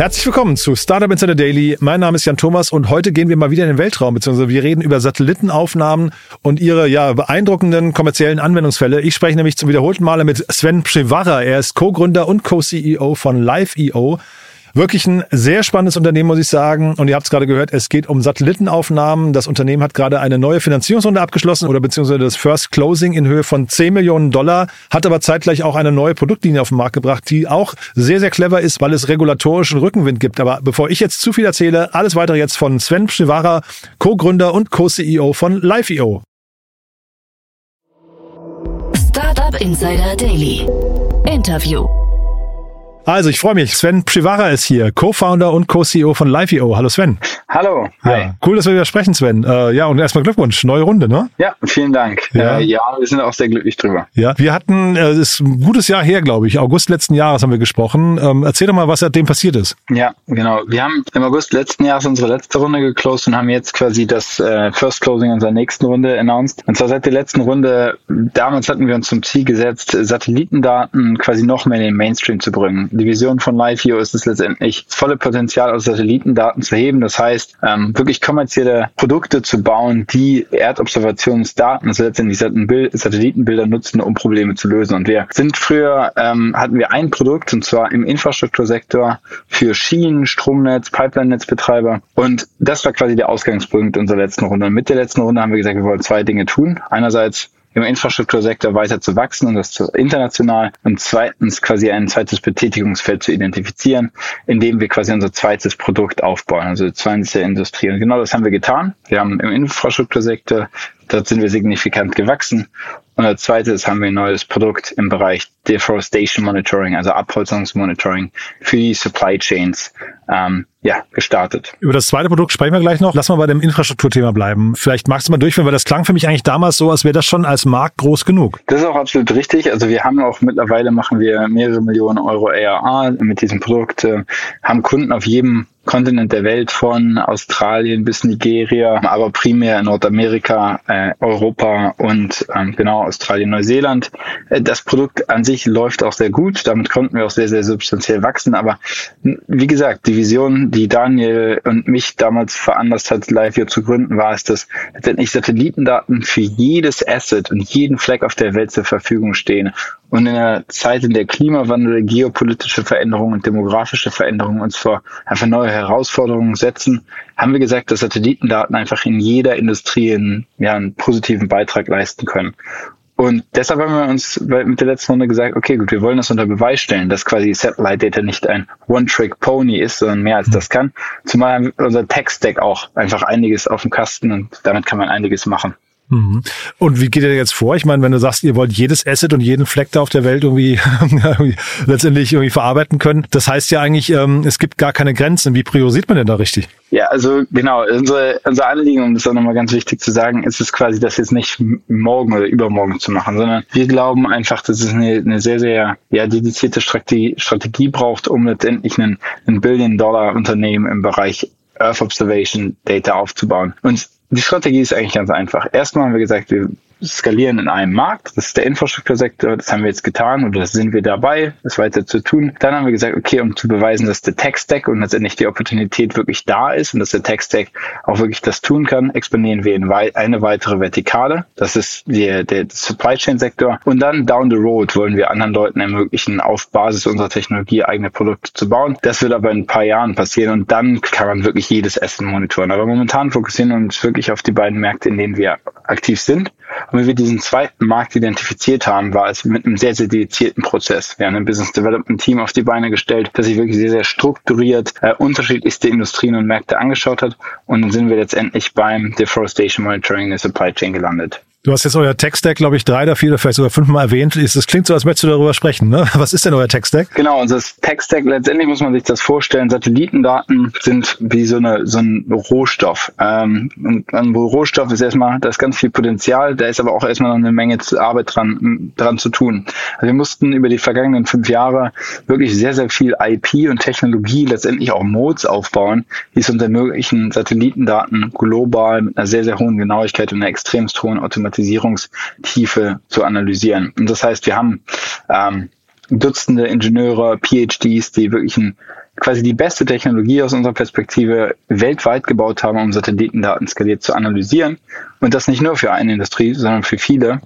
Herzlich willkommen zu Startup Insider Daily. Mein Name ist Jan Thomas und heute gehen wir mal wieder in den Weltraum, beziehungsweise wir reden über Satellitenaufnahmen und ihre ja beeindruckenden kommerziellen Anwendungsfälle. Ich spreche nämlich zum wiederholten Male mit Sven Przywara. Er ist Co-Gründer und Co-CEO von Live.io. Wirklich ein sehr spannendes Unternehmen, muss ich sagen. Und ihr habt es gerade gehört, es geht um Satellitenaufnahmen. Das Unternehmen hat gerade eine neue Finanzierungsrunde abgeschlossen oder beziehungsweise das First Closing in Höhe von 10 Millionen Dollar, hat aber zeitgleich auch eine neue Produktlinie auf den Markt gebracht, die auch sehr, sehr clever ist, weil es regulatorischen Rückenwind gibt. Aber bevor ich jetzt zu viel erzähle, alles weitere jetzt von Sven Pschivara, Co-Gründer und Co-CEO von Live.io. Startup Insider Daily. Interview. Also, ich freue mich. Sven Privara ist hier, Co-Founder und Co-CEO von Live.io. Hallo Sven. Hallo. Ja, cool, dass wir wieder sprechen, Sven. Äh, ja, und erstmal Glückwunsch. Neue Runde, ne? Ja, vielen Dank. Ja, äh, ja wir sind auch sehr glücklich drüber. Ja, wir hatten, äh, es äh, ist ein gutes Jahr her, glaube ich. August letzten Jahres haben wir gesprochen. Ähm, erzähl doch mal, was seitdem passiert ist. Ja, genau. Wir haben im August letzten Jahres unsere letzte Runde geclosed und haben jetzt quasi das äh, First Closing unserer nächsten Runde announced. Und zwar seit der letzten Runde, damals hatten wir uns zum Ziel gesetzt, Satellitendaten quasi noch mehr in den Mainstream zu bringen. Die Vision von Live Live-View ist es letztendlich, das volle Potenzial aus Satellitendaten zu heben. Das heißt, ähm, wirklich kommerzielle Produkte zu bauen, die Erdobservationsdaten, also letztendlich Satellitenbilder nutzen, um Probleme zu lösen. Und wir sind früher, ähm, hatten wir ein Produkt, und zwar im Infrastruktursektor für Schienen, Stromnetz, Pipeline-Netzbetreiber. Und das war quasi der Ausgangspunkt unserer letzten Runde. Und mit der letzten Runde haben wir gesagt, wir wollen zwei Dinge tun. Einerseits im Infrastruktursektor weiter zu wachsen und das zu international und zweitens quasi ein zweites Betätigungsfeld zu identifizieren, indem wir quasi unser zweites Produkt aufbauen, also 20 Industrie. Und genau das haben wir getan. Wir haben im Infrastruktursektor, dort sind wir signifikant gewachsen und als zweites haben wir ein neues Produkt im Bereich Deforestation Monitoring, also Abholzungsmonitoring für die Supply Chains ähm, ja, gestartet. Über das zweite Produkt sprechen wir gleich noch. Lass mal bei dem Infrastrukturthema bleiben. Vielleicht magst du mal durchführen, weil das klang für mich eigentlich damals so, als wäre das schon als Markt groß genug. Das ist auch absolut richtig. Also wir haben auch mittlerweile machen wir mehrere Millionen Euro ARA mit diesem Produkt, äh, haben Kunden auf jedem Kontinent der Welt von Australien bis Nigeria, aber primär Nordamerika, äh, Europa und ähm, genau Australien, Neuseeland. Äh, das Produkt an sich läuft auch sehr gut. Damit konnten wir auch sehr, sehr substanziell wachsen. Aber wie gesagt, die Vision, die Daniel und mich damals veranlasst hat, live hier zu gründen, war es, dass letztendlich Satellitendaten für jedes Asset und jeden Fleck auf der Welt zur Verfügung stehen. Und in einer Zeit, in der Klimawandel, geopolitische Veränderungen und demografische Veränderungen uns vor einfach neue Herausforderungen setzen, haben wir gesagt, dass Satellitendaten einfach in jeder Industrie einen, ja, einen positiven Beitrag leisten können. Und deshalb haben wir uns mit der letzten Runde gesagt, okay, gut, wir wollen das unter Beweis stellen, dass quasi Satellite Data nicht ein One-Trick-Pony ist, sondern mehr als das kann. Zumal unser Tech-Stack auch einfach einiges auf dem Kasten und damit kann man einiges machen. Mhm. Und wie geht ihr jetzt vor? Ich meine, wenn du sagst, ihr wollt jedes Asset und jeden Fleck da auf der Welt irgendwie, letztendlich irgendwie verarbeiten können, das heißt ja eigentlich, ähm, es gibt gar keine Grenzen. Wie priorisiert man denn da richtig? Ja, also genau, unsere, unser Anliegen, um das auch nochmal ganz wichtig zu sagen, ist es quasi, das jetzt nicht morgen oder übermorgen zu machen, sondern wir glauben einfach, dass es eine, eine sehr, sehr ja, dedizierte Strategie, Strategie braucht, um letztendlich ein, ein Billion-Dollar-Unternehmen im Bereich Earth Observation Data aufzubauen. Und die Strategie ist eigentlich ganz einfach. Erstmal haben wir gesagt, wir skalieren in einem Markt. Das ist der Infrastruktursektor. Das haben wir jetzt getan oder das sind wir dabei, das weiter zu tun. Dann haben wir gesagt, okay, um zu beweisen, dass der Tech-Stack und letztendlich die Opportunität wirklich da ist und dass der Tech-Stack auch wirklich das tun kann, expandieren wir in eine weitere Vertikale. Das ist der, der Supply Chain Sektor. Und dann down the road wollen wir anderen Leuten ermöglichen, auf Basis unserer Technologie eigene Produkte zu bauen. Das wird aber in ein paar Jahren passieren und dann kann man wirklich jedes Essen monitoren. Aber momentan fokussieren wir uns wirklich auf die beiden Märkte, in denen wir aktiv sind. Und wenn wir diesen zweiten Markt identifiziert haben, war es mit einem sehr, sehr dedizierten Prozess. Wir haben ein Business Development Team auf die Beine gestellt, das sich wirklich sehr, sehr strukturiert äh, unterschiedlichste Industrien und Märkte angeschaut hat. Und dann sind wir letztendlich beim Deforestation Monitoring der Supply Chain gelandet. Du hast jetzt euer Tech-Stack, glaube ich, drei oder vier oder vielleicht sogar fünfmal erwähnt. Es klingt so, als möchtest du darüber sprechen. Ne? Was ist denn euer Tech-Stack? Genau, unser Tech-Stack, letztendlich muss man sich das vorstellen, Satellitendaten sind wie so, eine, so ein Rohstoff. Ähm, und ein Rohstoff ist erstmal, da ist ganz viel Potenzial, da ist aber auch erstmal noch eine Menge Arbeit dran, dran zu tun. Also wir mussten über die vergangenen fünf Jahre wirklich sehr, sehr viel IP und Technologie, letztendlich auch Modes aufbauen, die es unter ermöglichen, Satellitendaten global mit einer sehr, sehr hohen Genauigkeit und einer extremst hohen Automatisierung Automatisierungstiefe zu analysieren. Und das heißt, wir haben ähm, Dutzende Ingenieure, PhDs, die wirklich ein quasi die beste Technologie aus unserer Perspektive weltweit gebaut haben, um Satellitendaten skaliert zu analysieren. Und das nicht nur für eine Industrie, sondern für viele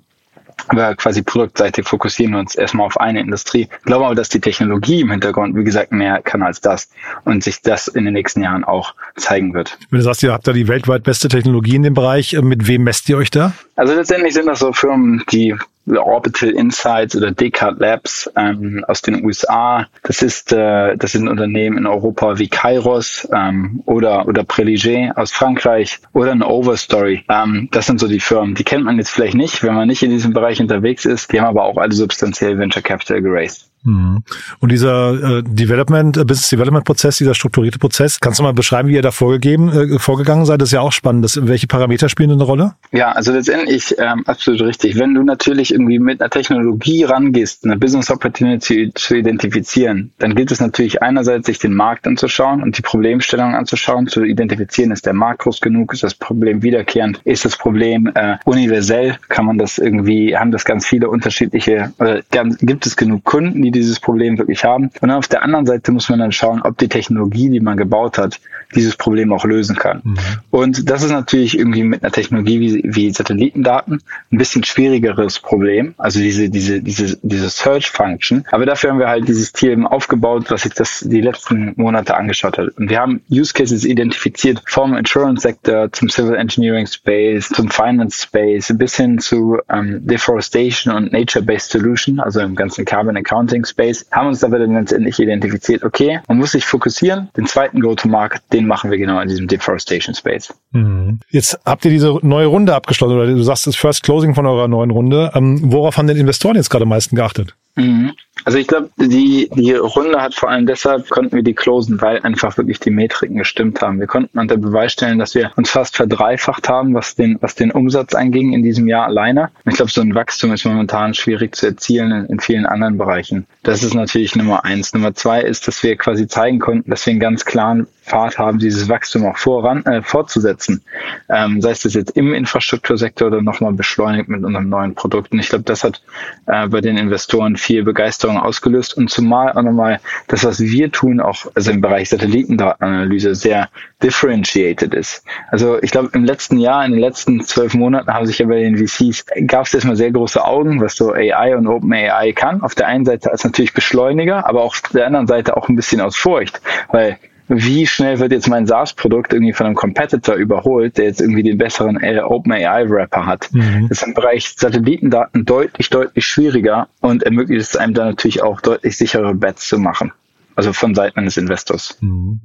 aber quasi produktseitig fokussieren wir uns erstmal auf eine Industrie. Ich glaube aber, dass die Technologie im Hintergrund, wie gesagt, mehr kann als das und sich das in den nächsten Jahren auch zeigen wird. Wenn du sagst, ihr habt da die weltweit beste Technologie in dem Bereich, mit wem messt ihr euch da? Also letztendlich sind das so Firmen, die Orbital Insights oder Descartes Labs ähm, aus den USA. Das ist äh, das sind Unternehmen in Europa wie Kairos ähm, oder oder Preliger aus Frankreich oder ein Overstory. Ähm, das sind so die Firmen. Die kennt man jetzt vielleicht nicht, wenn man nicht in diesem Bereich unterwegs ist. Die haben aber auch alle substanziell Venture Capital geraced. Mhm. Und dieser äh, Development, äh, Business Development Prozess, dieser strukturierte Prozess, kannst du mal beschreiben, wie ihr da vorgegeben, äh, vorgegangen seid? Das ist ja auch spannend. Das, welche Parameter spielen eine Rolle? Ja, also letztendlich ähm, absolut richtig. Wenn du natürlich irgendwie mit einer Technologie rangehst, eine Business Opportunity zu identifizieren, dann gilt es natürlich einerseits, sich den Markt anzuschauen und die Problemstellung anzuschauen, zu identifizieren, ist der Markt groß genug, ist das Problem wiederkehrend, ist das Problem äh, universell, kann man das irgendwie, haben das ganz viele unterschiedliche, ganz, gibt es genug Kunden, die dieses Problem wirklich haben. Und auf der anderen Seite muss man dann schauen, ob die Technologie, die man gebaut hat, dieses Problem auch lösen kann. Mhm. Und das ist natürlich irgendwie mit einer Technologie wie, wie Satellitendaten ein bisschen schwierigeres Problem. Also diese, diese, diese, diese Search Function. Aber dafür haben wir halt dieses Team aufgebaut, was sich das die letzten Monate angeschaut hat. Und wir haben Use Cases identifiziert vom Insurance Sector zum Civil Engineering Space, zum Finance Space, bis hin zu ähm, Deforestation und Nature-Based Solution, also im ganzen Carbon Accounting Space, haben uns aber dann letztendlich identifiziert, okay, man muss sich fokussieren. Den zweiten Go-to-Market, den machen wir genau in diesem Deforestation Space. Mhm. Jetzt habt ihr diese neue Runde abgeschlossen oder du sagst das First Closing von eurer neuen Runde. Ähm, worauf haben denn Investoren jetzt gerade am meisten geachtet? Mhm. Also ich glaube, die, die Runde hat vor allem deshalb, konnten wir die closen, weil einfach wirklich die Metriken gestimmt haben. Wir konnten unter Beweis stellen, dass wir uns fast verdreifacht haben, was den, was den Umsatz einging in diesem Jahr alleine. Ich glaube, so ein Wachstum ist momentan schwierig zu erzielen in, in vielen anderen Bereichen. Das ist natürlich Nummer eins. Nummer zwei ist, dass wir quasi zeigen konnten, dass wir einen ganz klaren Pfad haben, dieses Wachstum auch voran, äh, fortzusetzen. Ähm, sei es das jetzt im Infrastruktursektor oder nochmal beschleunigt mit unserem neuen Produkt. Und ich glaube, das hat äh, bei den Investoren viel Begeisterung ausgelöst und zumal auch nochmal das, was wir tun, auch also im Bereich Satellitendatenanalyse sehr differentiated ist. Also ich glaube, im letzten Jahr, in den letzten zwölf Monaten haben sich ja bei den VCs, gab es erstmal sehr große Augen, was so AI und OpenAI kann. Auf der einen Seite als natürlich Beschleuniger, aber auf der anderen Seite auch ein bisschen aus Furcht, weil wie schnell wird jetzt mein SaaS-Produkt irgendwie von einem Competitor überholt, der jetzt irgendwie den besseren OpenAI-Wrapper hat. Mhm. Das ist im Bereich Satellitendaten deutlich, deutlich schwieriger und ermöglicht es einem dann natürlich auch deutlich sichere Bets zu machen. Also von Seiten eines Investors. Mhm.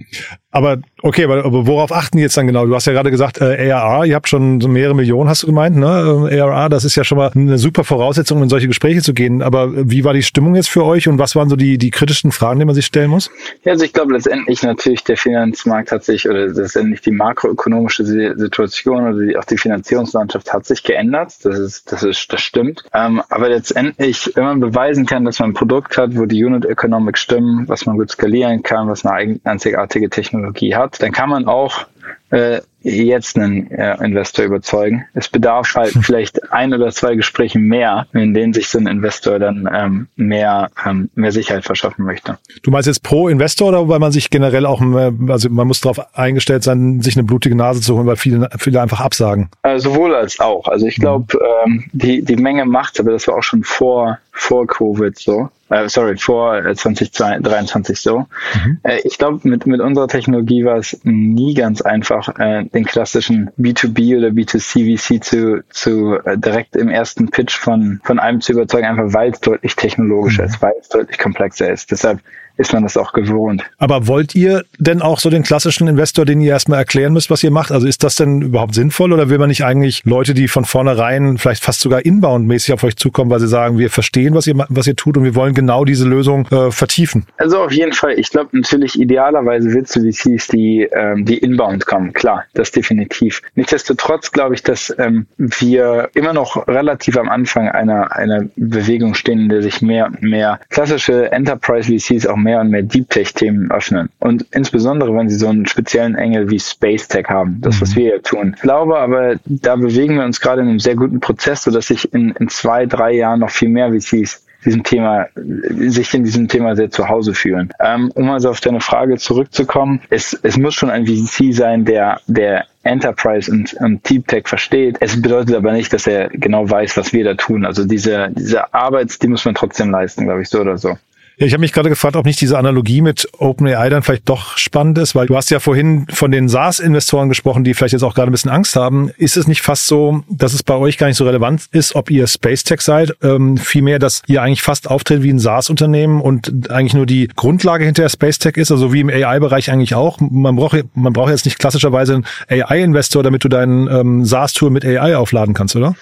Aber okay, aber, aber worauf achten die jetzt dann genau? Du hast ja gerade gesagt, äh, ARR, ihr habt schon so mehrere Millionen, hast du gemeint, ne? Äh, ARR, das ist ja schon mal eine super Voraussetzung, in solche Gespräche zu gehen. Aber wie war die Stimmung jetzt für euch und was waren so die, die kritischen Fragen, die man sich stellen muss? Ja, also ich glaube letztendlich natürlich der Finanzmarkt hat sich oder letztendlich die makroökonomische Situation oder die, auch die Finanzierungslandschaft hat sich geändert. Das ist, das ist, das stimmt. Ähm, aber letztendlich, wenn man beweisen kann, dass man ein Produkt hat, wo die Unit Economics stimmen, was man gut skalieren kann, was eine einzigartige Technologie hat, dann kann man auch äh, jetzt einen äh, Investor überzeugen. Es bedarf halt vielleicht ein oder zwei Gespräche mehr, in denen sich so ein Investor dann ähm, mehr, ähm, mehr Sicherheit verschaffen möchte. Du meinst jetzt pro Investor oder weil man sich generell auch, äh, also man muss darauf eingestellt sein, sich eine blutige Nase zu holen, weil viele, viele einfach absagen? Äh, sowohl als auch. Also ich glaube, ähm, die, die Menge macht, aber das war auch schon vor, vor Covid so. Äh, sorry, vor 2023 äh, so. Mhm. Äh, ich glaube, mit, mit unserer Technologie war es nie ganz einfach, äh, den klassischen B2B oder B2C VC zu, zu äh, direkt im ersten Pitch von, von einem zu überzeugen, einfach weil es deutlich technologischer mhm. ist, weil es deutlich komplexer ist. Deshalb ist man das auch gewohnt. Aber wollt ihr denn auch so den klassischen Investor, den ihr erstmal erklären müsst, was ihr macht? Also ist das denn überhaupt sinnvoll oder will man nicht eigentlich Leute, die von vornherein vielleicht fast sogar inbound-mäßig auf euch zukommen, weil sie sagen, wir verstehen, was ihr, was ihr tut und wir wollen genau diese Lösung äh, vertiefen? Also auf jeden Fall. Ich glaube natürlich idealerweise willst du VCs, die, ähm, die inbound kommen. Klar, das definitiv. Nichtsdestotrotz glaube ich, dass ähm, wir immer noch relativ am Anfang einer, einer Bewegung stehen, in der sich mehr und mehr klassische Enterprise VCs auch mehr mehr und mehr Deep Tech-Themen öffnen. Und insbesondere, wenn sie so einen speziellen Engel wie Space Tech haben, das, was mhm. wir hier tun. Ich glaube aber, da bewegen wir uns gerade in einem sehr guten Prozess, sodass sich in, in zwei, drei Jahren noch viel mehr VCs diesem Thema, sich in diesem Thema sehr zu Hause fühlen. Ähm, um also auf deine Frage zurückzukommen, es, es muss schon ein VC sein, der, der Enterprise und, und Deep Tech versteht. Es bedeutet aber nicht, dass er genau weiß, was wir da tun. Also diese, diese Arbeit, die muss man trotzdem leisten, glaube ich, so oder so. Ja, ich habe mich gerade gefragt, ob nicht diese Analogie mit OpenAI dann vielleicht doch spannend ist, weil du hast ja vorhin von den SaaS-Investoren gesprochen, die vielleicht jetzt auch gerade ein bisschen Angst haben. Ist es nicht fast so, dass es bei euch gar nicht so relevant ist, ob ihr Space Tech seid? Ähm, vielmehr, dass ihr eigentlich fast auftritt wie ein SaaS-Unternehmen und eigentlich nur die Grundlage hinter Space Tech ist, also wie im AI-Bereich eigentlich auch. Man braucht, man braucht jetzt nicht klassischerweise einen AI-Investor, damit du deinen ähm, SaaS-Tool mit AI aufladen kannst, oder?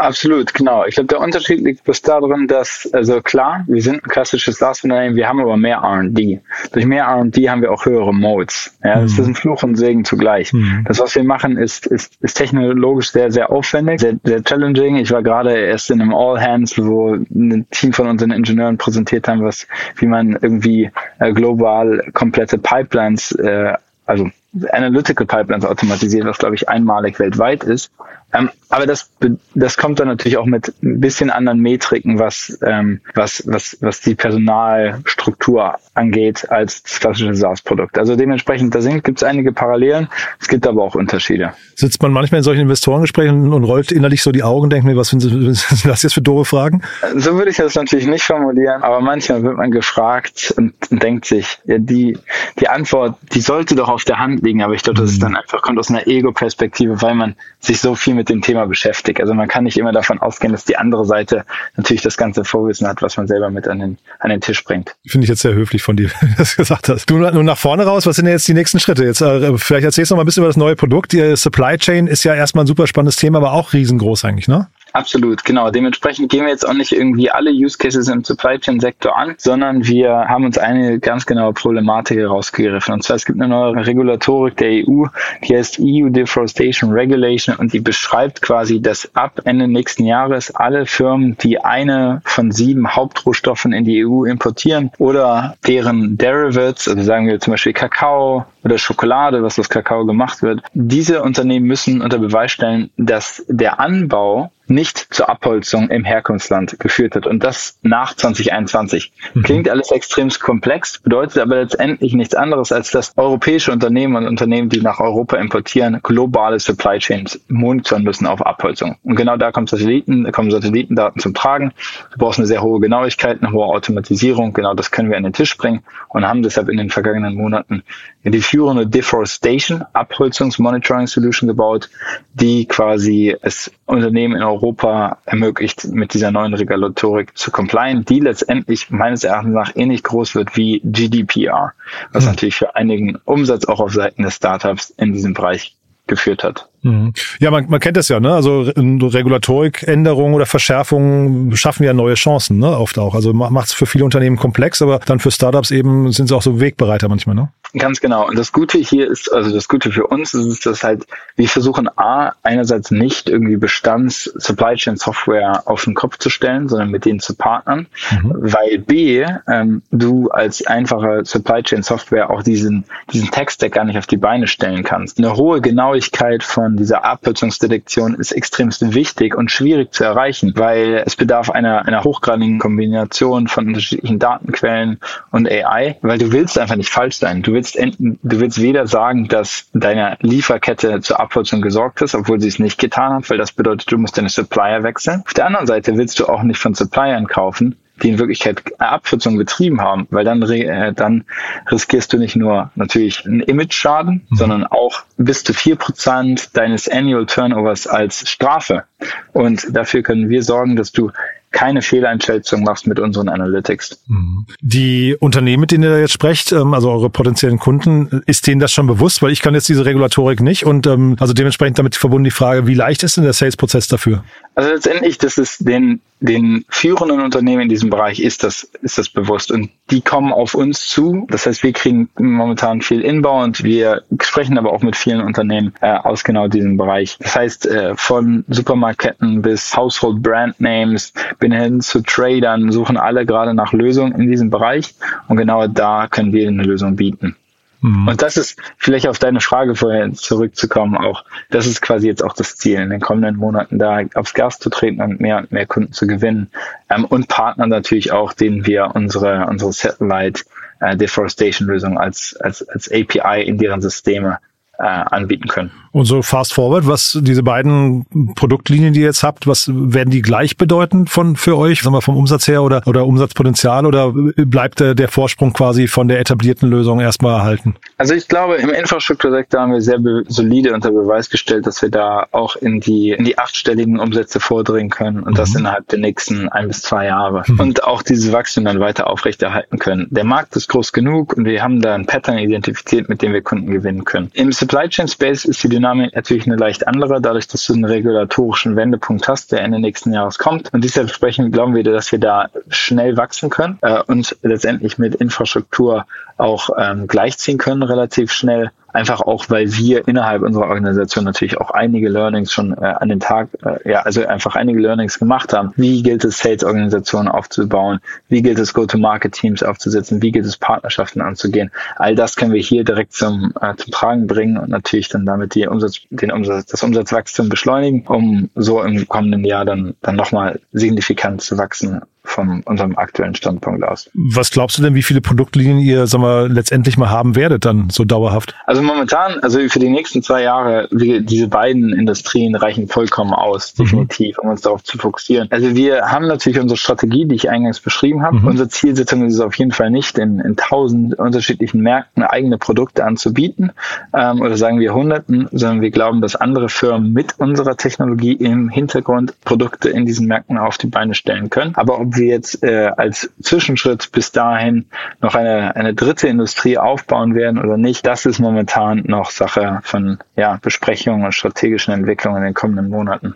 Absolut, genau. Ich glaube, der Unterschied liegt bloß darin, dass, also klar, wir sind ein klassisches SaaS-Unternehmen, wir haben aber mehr R&D. Durch mehr R&D haben wir auch höhere Modes. Ja, mhm. das ist ein Fluch und Segen zugleich. Mhm. Das, was wir machen, ist, ist, ist technologisch sehr, sehr aufwendig, sehr, sehr challenging. Ich war gerade erst in einem All Hands, wo ein Team von unseren Ingenieuren präsentiert haben, was, wie man irgendwie äh, global komplette Pipelines, äh, also Analytical Pipelines automatisiert, was glaube ich einmalig weltweit ist. Ähm, aber das, das kommt dann natürlich auch mit ein bisschen anderen Metriken, was, ähm, was, was, was die Personalstruktur angeht, als das klassische SaaS-Produkt. Also dementsprechend, da gibt es einige Parallelen, es gibt aber auch Unterschiede. Sitzt man manchmal in solchen Investorengesprächen und rollt innerlich so die Augen und denkt mir, was sind das jetzt für doofe Fragen? So würde ich das natürlich nicht formulieren, aber manchmal wird man gefragt und, und denkt sich, ja, die, die Antwort, die sollte doch auf der Hand liegen, aber ich glaube, das ist mhm. dann einfach, kommt aus einer Ego-Perspektive, weil man sich so viel mit dem Thema beschäftigt. Also man kann nicht immer davon ausgehen, dass die andere Seite natürlich das ganze Vorwissen hat, was man selber mit an den, an den Tisch bringt. Finde ich jetzt sehr höflich von dir, dass du das gesagt hast. Du nur nach vorne raus, was sind denn jetzt die nächsten Schritte? Jetzt äh, vielleicht erzählst du noch mal ein bisschen über das neue Produkt. Die Supply Chain ist ja erstmal ein super spannendes Thema, aber auch riesengroß eigentlich, ne? Absolut, genau. Dementsprechend gehen wir jetzt auch nicht irgendwie alle Use Cases im Supply Chain Sektor an, sondern wir haben uns eine ganz genaue Problematik herausgegriffen. Und zwar es gibt eine neue Regulatorik der EU, die heißt EU Deforestation Regulation und die beschreibt quasi, dass ab Ende nächsten Jahres alle Firmen, die eine von sieben Hauptrohstoffen in die EU importieren oder deren Derivatives, also sagen wir zum Beispiel Kakao oder Schokolade, was aus Kakao gemacht wird, diese Unternehmen müssen unter Beweis stellen, dass der Anbau nicht zur Abholzung im Herkunftsland geführt hat. Und das nach 2021. Mhm. Klingt alles extrem komplex, bedeutet aber letztendlich nichts anderes, als dass europäische Unternehmen und Unternehmen, die nach Europa importieren, globale Supply Chains monitoren müssen auf Abholzung. Und genau da kommen Satelliten, kommen Satellitendaten zum Tragen. Du brauchst eine sehr hohe Genauigkeit, eine hohe Automatisierung. Genau das können wir an den Tisch bringen und haben deshalb in den vergangenen Monaten die führende Deforestation Abholzungsmonitoring Solution gebaut, die quasi es Unternehmen in Europa ermöglicht, mit dieser neuen Regulatorik zu complyen, die letztendlich meines Erachtens nach ähnlich groß wird wie GDPR, was mhm. natürlich für einigen Umsatz auch auf Seiten des Startups in diesem Bereich geführt hat. Mhm. Ja, man, man kennt das ja, ne? Also Regulatorikänderungen oder Verschärfungen schaffen ja neue Chancen, ne? Oft auch. Also macht es für viele Unternehmen komplex, aber dann für Startups eben sind sie auch so Wegbereiter manchmal, ne? Ganz genau. Und das Gute hier ist, also das Gute für uns ist, dass halt, wir versuchen A, einerseits nicht irgendwie Bestands Supply Chain Software auf den Kopf zu stellen, sondern mit denen zu partnern, mhm. weil B, ähm, du als einfache Supply Chain Software auch diesen, diesen Tech-Stack gar nicht auf die Beine stellen kannst. Eine hohe Genauigkeit von dieser Abkürzungsdetektion ist extremst wichtig und schwierig zu erreichen, weil es bedarf einer, einer hochgradigen Kombination von unterschiedlichen Datenquellen und AI, weil du willst einfach nicht falsch sein. Du willst, du willst weder sagen, dass deine Lieferkette zur Abholzung gesorgt ist, obwohl sie es nicht getan hat, weil das bedeutet, du musst deine Supplier wechseln. Auf der anderen Seite willst du auch nicht von Suppliern kaufen, die in Wirklichkeit Abkürzungen betrieben haben, weil dann, äh, dann riskierst du nicht nur natürlich einen Image-Schaden, mhm. sondern auch bis zu vier Prozent deines Annual Turnovers als Strafe. Und dafür können wir sorgen, dass du keine Fehleinschätzung machst mit unseren Analytics. Mhm. Die Unternehmen, mit denen ihr jetzt sprecht, ähm, also eure potenziellen Kunden, ist denen das schon bewusst? Weil ich kann jetzt diese Regulatorik nicht und ähm, also dementsprechend damit verbunden die Frage, wie leicht ist denn der Sales-Prozess dafür? Also letztendlich, das ist den, den führenden Unternehmen in diesem Bereich ist das, ist das bewusst und die kommen auf uns zu. Das heißt, wir kriegen momentan viel Inbound. Wir sprechen aber auch mit vielen Unternehmen äh, aus genau diesem Bereich. Das heißt, äh, von Supermarktketten bis Household Brand Names bin hin zu Tradern, suchen alle gerade nach Lösungen in diesem Bereich und genau da können wir eine Lösung bieten. Mhm. Und das ist vielleicht auf deine Frage vorher zurückzukommen auch. Das ist quasi jetzt auch das Ziel, in den kommenden Monaten da aufs Gas zu treten und mehr und mehr Kunden zu gewinnen. Ähm, und Partner natürlich auch, denen wir unsere, unsere Satellite äh, Deforestation Lösung als, als, als API in deren Systeme äh, anbieten können. Und so fast forward, was diese beiden Produktlinien, die ihr jetzt habt, was werden die gleichbedeutend von für euch, sagen wir vom Umsatz her oder oder Umsatzpotenzial oder bleibt der, der Vorsprung quasi von der etablierten Lösung erstmal erhalten? Also ich glaube, im Infrastruktursektor haben wir sehr solide unter Beweis gestellt, dass wir da auch in die in die achtstelligen Umsätze vordringen können und mhm. das innerhalb der nächsten ein bis zwei Jahre mhm. und auch dieses Wachstum dann weiter aufrechterhalten können. Der Markt ist groß genug und wir haben da ein Pattern identifiziert, mit dem wir Kunden gewinnen können. Im Supply Chain Space ist die Dynamik natürlich eine leicht andere, dadurch, dass du einen regulatorischen Wendepunkt hast, der Ende nächsten Jahres kommt. Und dementsprechend glauben wir, dass wir da schnell wachsen können äh, und letztendlich mit Infrastruktur auch ähm, gleichziehen können relativ schnell. Einfach auch, weil wir innerhalb unserer Organisation natürlich auch einige Learnings schon äh, an den Tag, äh, ja, also einfach einige Learnings gemacht haben. Wie gilt es, Sales-Organisationen aufzubauen? Wie gilt es, Go-to-Market-Teams aufzusetzen? Wie gilt es, Partnerschaften anzugehen? All das können wir hier direkt zum, äh, zum Tragen bringen und natürlich dann damit die Umsatz, den Umsatz, das Umsatzwachstum beschleunigen, um so im kommenden Jahr dann, dann nochmal signifikant zu wachsen von unserem aktuellen Standpunkt aus. Was glaubst du denn, wie viele Produktlinien ihr sag mal, letztendlich mal haben werdet dann so dauerhaft? Also momentan, also für die nächsten zwei Jahre, wir, diese beiden Industrien reichen vollkommen aus, mhm. definitiv, mhm. um uns darauf zu fokussieren. Also wir haben natürlich unsere Strategie, die ich eingangs beschrieben habe. Mhm. Unsere Zielsetzung ist es auf jeden Fall nicht, in, in tausend unterschiedlichen Märkten eigene Produkte anzubieten ähm, oder sagen wir hunderten, sondern wir glauben, dass andere Firmen mit unserer Technologie im Hintergrund Produkte in diesen Märkten auf die Beine stellen können. Aber ob wir jetzt äh, als Zwischenschritt bis dahin noch eine, eine dritte Industrie aufbauen werden oder nicht, das ist momentan noch Sache von ja, Besprechungen und strategischen Entwicklungen in den kommenden Monaten.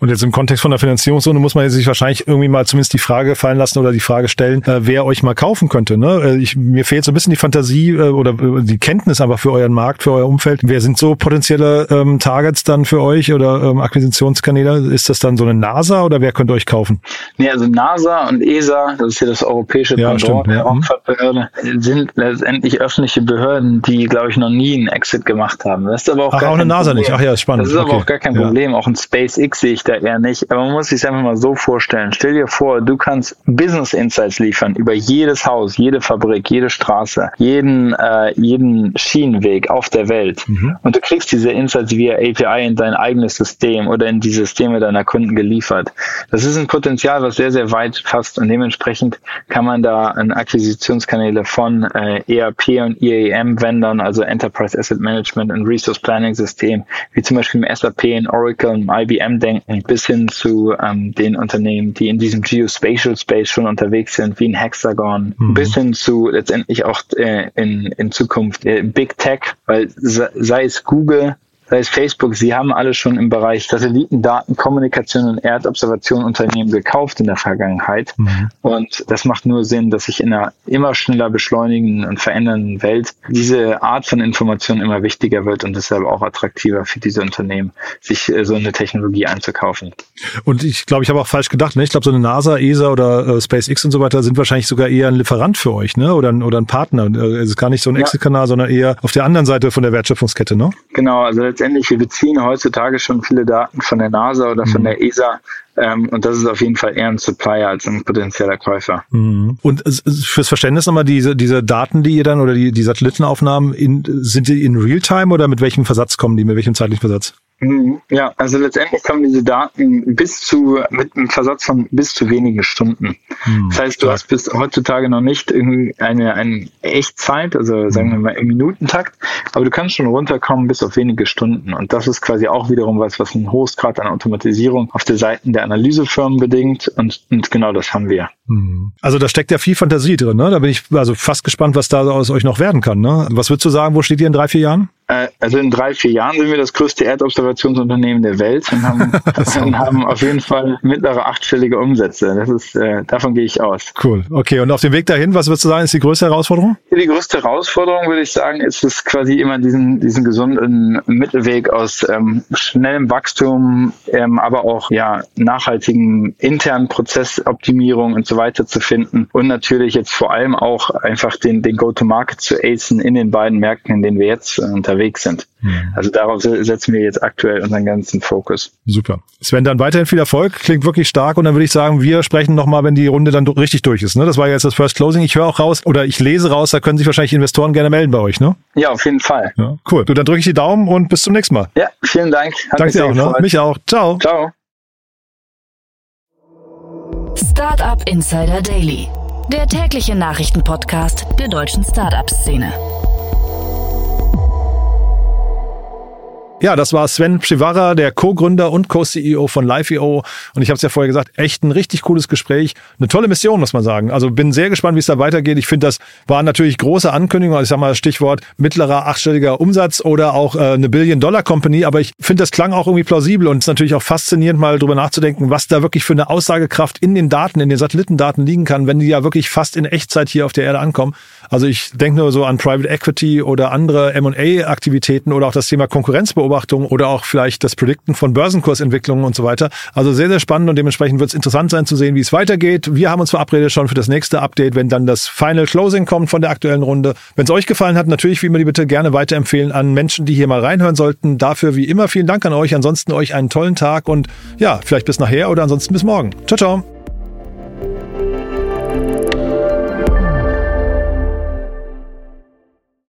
Und jetzt im Kontext von der Finanzierungsrunde muss man sich wahrscheinlich irgendwie mal zumindest die Frage fallen lassen oder die Frage stellen, äh, wer euch mal kaufen könnte. Ne? Äh, ich, mir fehlt so ein bisschen die Fantasie äh, oder äh, die Kenntnis einfach für euren Markt, für euer Umfeld. Wer sind so potenzielle ähm, Targets dann für euch oder ähm, Akquisitionskanäle? Ist das dann so eine NASA oder wer könnte euch kaufen? Nee, also NASA und ESA, das ist ja das europäische ja, Pendant der Raumfahrtbehörde, sind letztendlich öffentliche Behörden, die, glaube ich, noch nie einen Exit gemacht haben. Das ist aber auch, Ach, gar auch eine NASA Problem. nicht. Ach ja, ist spannend. Das ist okay. aber auch gar kein Problem. Ja. Auch ein SpaceX sehe ich da eher nicht. Aber man muss sich einfach mal so vorstellen. Stell dir vor, du kannst Business Insights liefern über jedes Haus, jede Fabrik, jede Straße, jeden, äh, jeden Schienenweg auf der Welt. Mhm. Und du kriegst diese Insights via API in dein eigenes System oder in die Systeme deiner Kunden geliefert. Das ist ein Potenzial, was sehr, sehr weit fasst und dementsprechend kann man da an Akquisitionskanäle von äh, ERP und EAM-Vendern, also Enterprise Asset Management und Resource Planning System, wie zum Beispiel im SAP, in Oracle, im IBM denken, bis hin zu ähm, den Unternehmen, die in diesem Geospatial Space schon unterwegs sind, wie ein Hexagon, mhm. bis hin zu letztendlich auch äh, in, in Zukunft äh, Big Tech, weil sei es Google, sei es Facebook, sie haben alle schon im Bereich Satellitendaten, Kommunikation und Erdobservation Unternehmen gekauft in der Vergangenheit. Mhm. Und das macht nur Sinn, dass sich in einer immer schneller beschleunigenden und verändernden Welt diese Art von Information immer wichtiger wird und deshalb auch attraktiver für diese Unternehmen, sich äh, so eine Technologie einzukaufen. Und ich glaube, ich habe auch falsch gedacht. Ne? Ich glaube, so eine NASA, ESA oder äh, SpaceX und so weiter sind wahrscheinlich sogar eher ein Lieferant für euch, ne? Oder, oder ein Partner. Äh, es ist gar nicht so ein ja. Exit-Kanal, sondern eher auf der anderen Seite von der Wertschöpfungskette, ne? Genau, also letztendlich, wir beziehen heutzutage schon viele Daten von der NASA oder von mhm. der ESA. Ähm, und das ist auf jeden Fall eher ein Supplier als ein potenzieller Käufer. Mhm. Und fürs Verständnis nochmal, diese, diese Daten, die ihr dann oder die, die Satellitenaufnahmen, in, sind die in Realtime oder mit welchem Versatz kommen die, mit welchem zeitlichen Versatz? Mhm. Ja, also letztendlich kommen diese Daten bis zu, mit einem Versatz von bis zu wenigen Stunden. Hm, das heißt, du hast bis heutzutage noch nicht eine, eine Echtzeit, also sagen wir mal im Minutentakt, aber du kannst schon runterkommen bis auf wenige Stunden. Und das ist quasi auch wiederum was, was einen Hochgrad an Automatisierung auf der Seite der Analysefirmen bedingt. Und, und genau das haben wir. Hm. Also da steckt ja viel Fantasie drin, ne? Da bin ich also fast gespannt, was da aus euch noch werden kann. Ne? Was würdest du sagen, wo steht ihr in drei, vier Jahren? Äh, also in drei, vier Jahren sind wir das größte Erdobservationsunternehmen der Welt und haben, und haben auf jeden Fall mittlere achtstellige Umsätze. Das ist, äh, davon gehe ich aus. Cool. Okay. Und auf dem Weg dahin, was würdest du sagen, ist die größte Herausforderung? Die größte Herausforderung, würde ich sagen, ist es quasi immer diesen, diesen gesunden Mittelweg aus ähm, schnellem Wachstum, ähm, aber auch ja nachhaltigen internen Prozessoptimierung und so weiter zu finden und natürlich jetzt vor allem auch einfach den, den Go-to-Market zu acen in den beiden Märkten, in denen wir jetzt äh, unterwegs sind. Mhm. Also darauf setzen wir jetzt aktuell unseren ganzen Fokus. Super. Sven, dann weiterhin viel Erfolg. Klingt wirklich stark. Und dann würde ich sagen, wir sprechen nochmal, wenn die Runde dann richtig durch ist. Ne? Das war jetzt das First Closing. Ich höre auch raus oder ich lese raus, da können sich wahrscheinlich Investoren gerne melden bei euch, ne? Ja, auf jeden Fall. Ja, cool. Du, dann drücke ich die Daumen und bis zum nächsten Mal. Ja, vielen Dank. Hat Danke dir auch. Ne? Mich auch. Ciao. Ciao. Startup Insider Daily. Der tägliche Nachrichtenpodcast der deutschen Startup-Szene. Ja, das war Sven Pschivara, der Co-Gründer und Co-CEO von Live.io. Und ich habe es ja vorher gesagt, echt ein richtig cooles Gespräch. Eine tolle Mission, muss man sagen. Also bin sehr gespannt, wie es da weitergeht. Ich finde, das war natürlich große Ankündigung. Also ich sag mal Stichwort mittlerer achtstelliger Umsatz oder auch äh, eine Billion-Dollar-Company. Aber ich finde, das klang auch irgendwie plausibel und es ist natürlich auch faszinierend, mal drüber nachzudenken, was da wirklich für eine Aussagekraft in den Daten, in den Satellitendaten liegen kann, wenn die ja wirklich fast in Echtzeit hier auf der Erde ankommen. Also ich denke nur so an Private Equity oder andere M&A-Aktivitäten oder auch das Thema Konkurrenzbeobachtung oder auch vielleicht das Predikten von Börsenkursentwicklungen und so weiter. Also sehr, sehr spannend und dementsprechend wird es interessant sein zu sehen, wie es weitergeht. Wir haben uns verabredet schon für das nächste Update, wenn dann das Final Closing kommt von der aktuellen Runde. Wenn es euch gefallen hat, natürlich wie immer die Bitte gerne weiterempfehlen an Menschen, die hier mal reinhören sollten. Dafür wie immer vielen Dank an euch. Ansonsten euch einen tollen Tag und ja, vielleicht bis nachher oder ansonsten bis morgen. Ciao, ciao.